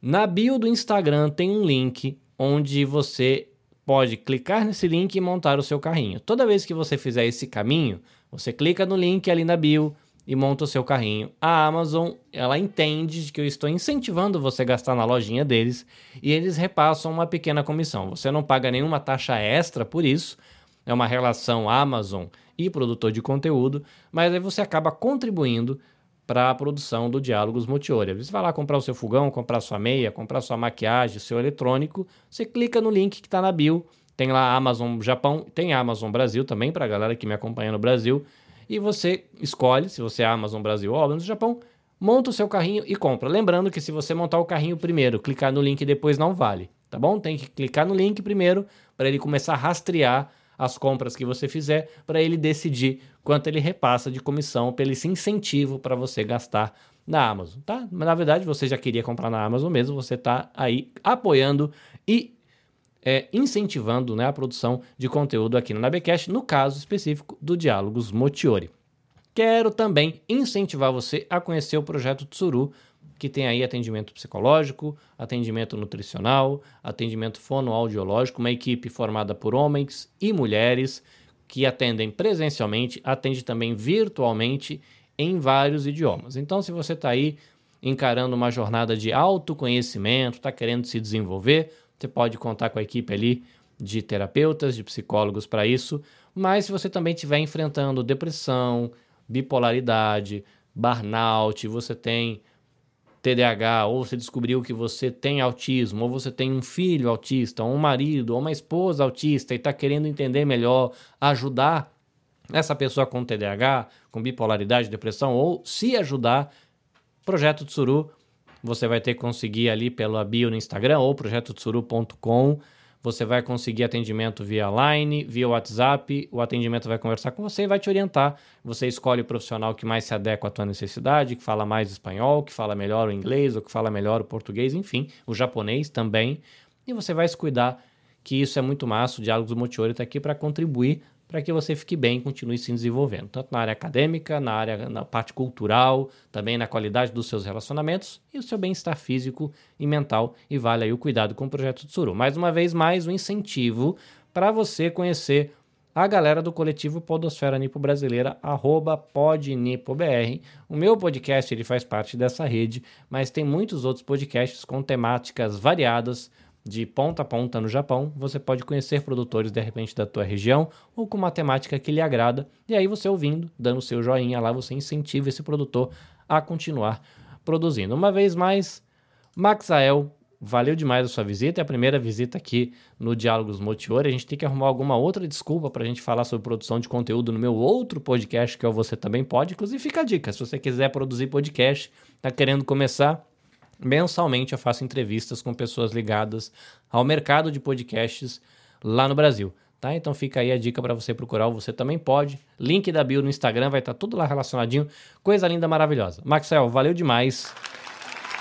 [SPEAKER 1] na bio do Instagram tem um link onde você pode clicar nesse link e montar o seu carrinho. Toda vez que você fizer esse caminho, você clica no link ali na bio e monta o seu carrinho. A Amazon, ela entende que eu estou incentivando você a gastar na lojinha deles e eles repassam uma pequena comissão. Você não paga nenhuma taxa extra por isso. É uma relação Amazon e produtor de conteúdo, mas aí você acaba contribuindo para a produção do Diálogos Multiolha. Você vai lá comprar o seu fogão, comprar sua meia, comprar sua maquiagem, seu eletrônico, você clica no link que está na bio, tem lá Amazon Japão, tem Amazon Brasil também para a galera que me acompanha no Brasil, e você escolhe, se você é Amazon Brasil ou Amazon Japão, monta o seu carrinho e compra. Lembrando que se você montar o carrinho primeiro, clicar no link depois não vale, tá bom? Tem que clicar no link primeiro para ele começar a rastrear as compras que você fizer para ele decidir quanto ele repassa de comissão pelo esse incentivo para você gastar na Amazon, tá? Mas na verdade você já queria comprar na Amazon mesmo, você está aí apoiando e é, incentivando né, a produção de conteúdo aqui no Nabecast, no caso específico do Diálogos Motiori. Quero também incentivar você a conhecer o projeto Tsuru, que tem aí atendimento psicológico, atendimento nutricional, atendimento fonoaudiológico, uma equipe formada por homens e mulheres que atendem presencialmente, atende também virtualmente em vários idiomas. Então, se você está aí encarando uma jornada de autoconhecimento, está querendo se desenvolver, você pode contar com a equipe ali de terapeutas, de psicólogos para isso. Mas se você também estiver enfrentando depressão, bipolaridade, burnout, você tem TDAH, ou você descobriu que você tem autismo, ou você tem um filho autista, ou um marido, ou uma esposa autista e está querendo entender melhor, ajudar essa pessoa com TDAH, com bipolaridade, depressão, ou se ajudar, Projeto Tsuru, você vai ter que conseguir ali pela bio no Instagram ou projetotsuru.com você vai conseguir atendimento via line, via WhatsApp, o atendimento vai conversar com você e vai te orientar. Você escolhe o profissional que mais se adequa à tua necessidade, que fala mais espanhol, que fala melhor o inglês, ou que fala melhor o português, enfim, o japonês também. E você vai se cuidar, que isso é muito massa. O Diálogos Multiori está aqui para contribuir para que você fique bem e continue se desenvolvendo, tanto na área acadêmica, na área na parte cultural, também na qualidade dos seus relacionamentos e o seu bem-estar físico e mental e vale aí o cuidado com o projeto Tsuru. Mais uma vez mais um incentivo para você conhecer a galera do coletivo Podosfera Nipo Brasileira, arroba podnipobr. O meu podcast ele faz parte dessa rede, mas tem muitos outros podcasts com temáticas variadas, de ponta a ponta no Japão, você pode conhecer produtores de repente da tua região ou com uma temática que lhe agrada, e aí você ouvindo, dando seu joinha lá, você incentiva esse produtor a continuar produzindo. Uma vez mais, Maxael, valeu demais a sua visita, é a primeira visita aqui no Diálogos Motiori. A gente tem que arrumar alguma outra desculpa para a gente falar sobre produção de conteúdo no meu outro podcast, que é o Você Também Pode. Inclusive, fica a dica, se você quiser produzir podcast, tá querendo começar, Mensalmente eu faço entrevistas com pessoas ligadas ao mercado de podcasts lá no Brasil. Tá? Então fica aí a dica para você procurar, você também pode. Link da bio no Instagram vai estar tá tudo lá relacionadinho. Coisa linda, maravilhosa. Maxwell, valeu demais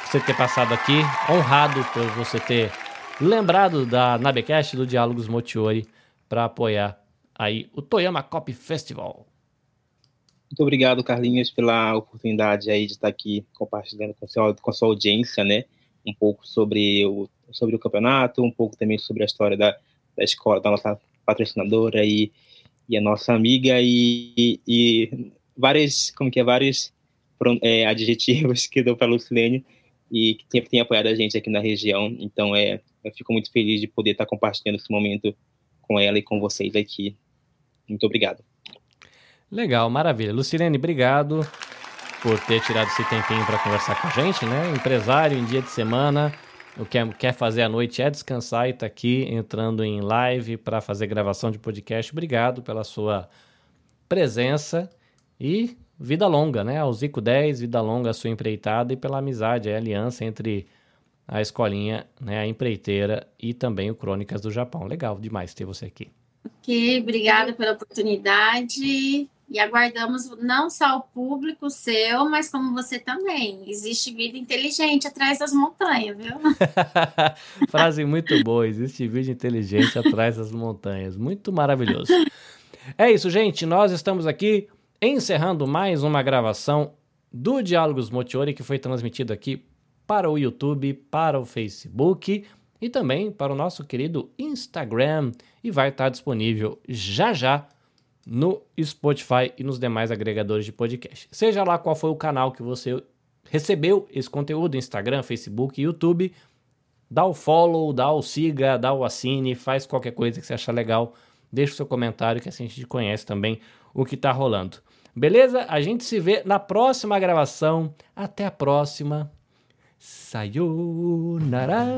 [SPEAKER 1] você ter passado aqui. Honrado por você ter lembrado da Nabecast do Diálogos Motiori para apoiar aí o Toyama Cop Festival.
[SPEAKER 2] Muito obrigado, Carlinhos, pela oportunidade aí de estar aqui compartilhando com, seu, com a sua audiência, né? Um pouco sobre o, sobre o campeonato, um pouco também sobre a história da, da escola, da nossa patrocinadora e, e a nossa amiga e, e vários, como que é, vários é, adjetivos que deu para a Lucilene e que sempre tem apoiado a gente aqui na região. Então, é, eu fico muito feliz de poder estar compartilhando esse momento com ela e com vocês aqui. Muito obrigado.
[SPEAKER 1] Legal, maravilha. Lucilene, obrigado. por ter tirado esse tempinho para conversar com a gente, né? Empresário em dia de semana, o que quer fazer à noite é descansar e tá aqui entrando em live para fazer gravação de podcast. Obrigado pela sua presença e vida longa, né? Ao Zico 10, vida longa a sua empreitada e pela amizade, a aliança entre a escolinha, né, a empreiteira e também o Crônicas do Japão. Legal demais ter você aqui.
[SPEAKER 3] Ok, obrigada pela oportunidade. E aguardamos não só o público seu, mas como você também. Existe vida inteligente atrás das montanhas, viu?
[SPEAKER 1] Frase muito boa. Existe vida inteligente atrás das montanhas. Muito maravilhoso. É isso, gente. Nós estamos aqui encerrando mais uma gravação do Diálogos Motiori, que foi transmitido aqui para o YouTube, para o Facebook e também para o nosso querido Instagram e vai estar disponível já já no Spotify e nos demais agregadores de podcast. Seja lá qual foi o canal que você recebeu esse conteúdo, Instagram, Facebook, YouTube, dá o follow, dá o siga, dá o assine, faz qualquer coisa que você achar legal, deixa o seu comentário que assim a gente conhece também o que está rolando. Beleza? A gente se vê na próxima gravação. Até a próxima. Sayonara.